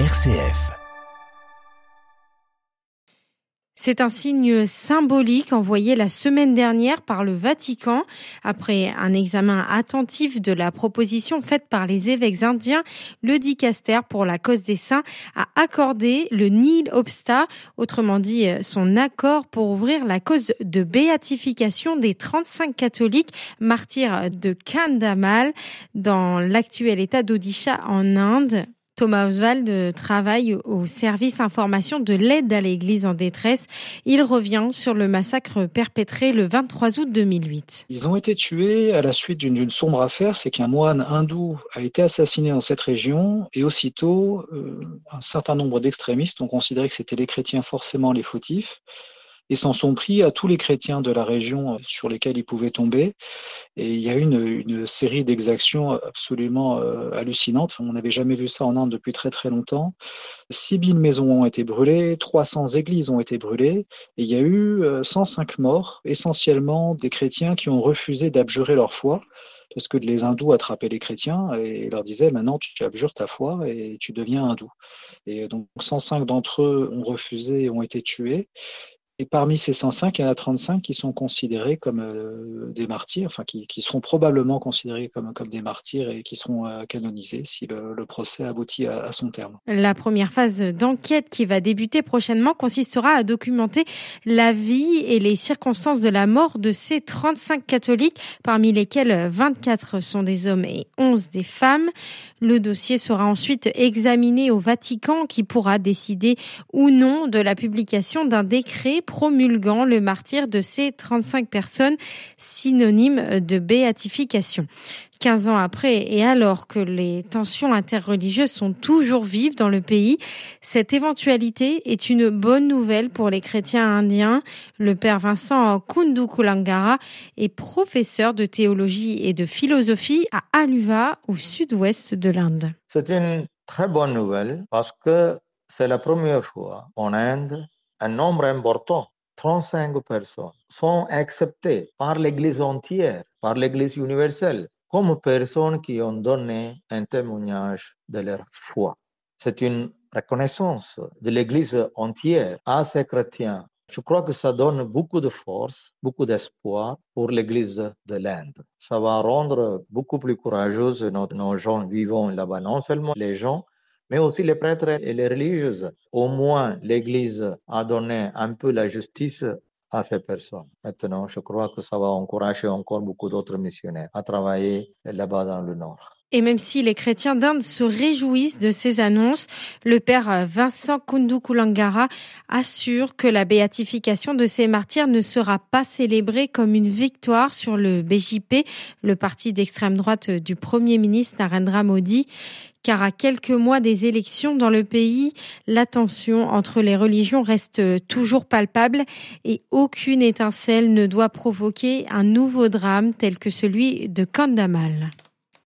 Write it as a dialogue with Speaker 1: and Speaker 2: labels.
Speaker 1: RCF. C'est un signe symbolique envoyé la semaine dernière par le Vatican après un examen attentif de la proposition faite par les évêques indiens. Le dicaster pour la cause des saints a accordé le nil obsta, autrement dit son accord pour ouvrir la cause de béatification des 35 catholiques martyrs de Kandamal dans l'actuel état d'Odisha en Inde. Thomas Oswald travaille au service information de l'aide à l'Église en détresse. Il revient sur le massacre perpétré le 23 août 2008.
Speaker 2: Ils ont été tués à la suite d'une sombre affaire, c'est qu'un moine hindou a été assassiné dans cette région et aussitôt euh, un certain nombre d'extrémistes ont considéré que c'était les chrétiens forcément les fautifs et s'en sont pris à tous les chrétiens de la région sur lesquels ils pouvaient tomber. Et il y a eu une, une série d'exactions absolument euh, hallucinantes. On n'avait jamais vu ça en Inde depuis très très longtemps. 6000 maisons ont été brûlées, 300 églises ont été brûlées, et il y a eu 105 euh, morts, essentiellement des chrétiens qui ont refusé d'abjurer leur foi parce que les hindous attrapaient les chrétiens et leur disaient maintenant tu abjures ta foi et tu deviens hindou. Et donc 105 d'entre eux ont refusé et ont été tués. Et parmi ces 105, il y en a 35 qui sont considérés comme euh, des martyrs, enfin qui, qui, seront probablement considérés comme, comme des martyrs et qui seront euh, canonisés si le, procès aboutit à, son terme.
Speaker 1: La première phase d'enquête qui va débuter prochainement consistera à documenter la vie et les circonstances de la mort de ces 35 catholiques, parmi lesquels 24 sont des hommes et 11 des femmes. Le dossier sera ensuite examiné au Vatican qui pourra décider ou non de la publication d'un décret promulguant le martyr de ces 35 personnes synonymes de béatification. 15 ans après, et alors que les tensions interreligieuses sont toujours vives dans le pays, cette éventualité est une bonne nouvelle pour les chrétiens indiens. Le père Vincent Kundukulangara est professeur de théologie et de philosophie à Aluva, au sud-ouest de l'Inde.
Speaker 3: C'est une très bonne nouvelle parce que c'est la première fois en Inde un nombre important, 35 personnes, sont acceptées par l'Église entière, par l'Église universelle, comme personnes qui ont donné un témoignage de leur foi. C'est une reconnaissance de l'Église entière à ces chrétiens. Je crois que ça donne beaucoup de force, beaucoup d'espoir pour l'Église de l'Inde. Ça va rendre beaucoup plus courageuse nos, nos gens vivant là-bas, non seulement les gens, mais aussi les prêtres et les religieuses. Au moins, l'Église a donné un peu la justice à ces personnes. Maintenant, je crois que ça va encourager encore beaucoup d'autres missionnaires à travailler là-bas dans le Nord.
Speaker 1: Et même si les chrétiens d'Inde se réjouissent de ces annonces, le père Vincent Kundukulangara assure que la béatification de ces martyrs ne sera pas célébrée comme une victoire sur le BJP, le parti d'extrême droite du premier ministre Narendra Modi car à quelques mois des élections dans le pays, la tension entre les religions reste toujours palpable et aucune étincelle ne doit provoquer un nouveau drame tel que celui de Kandamal.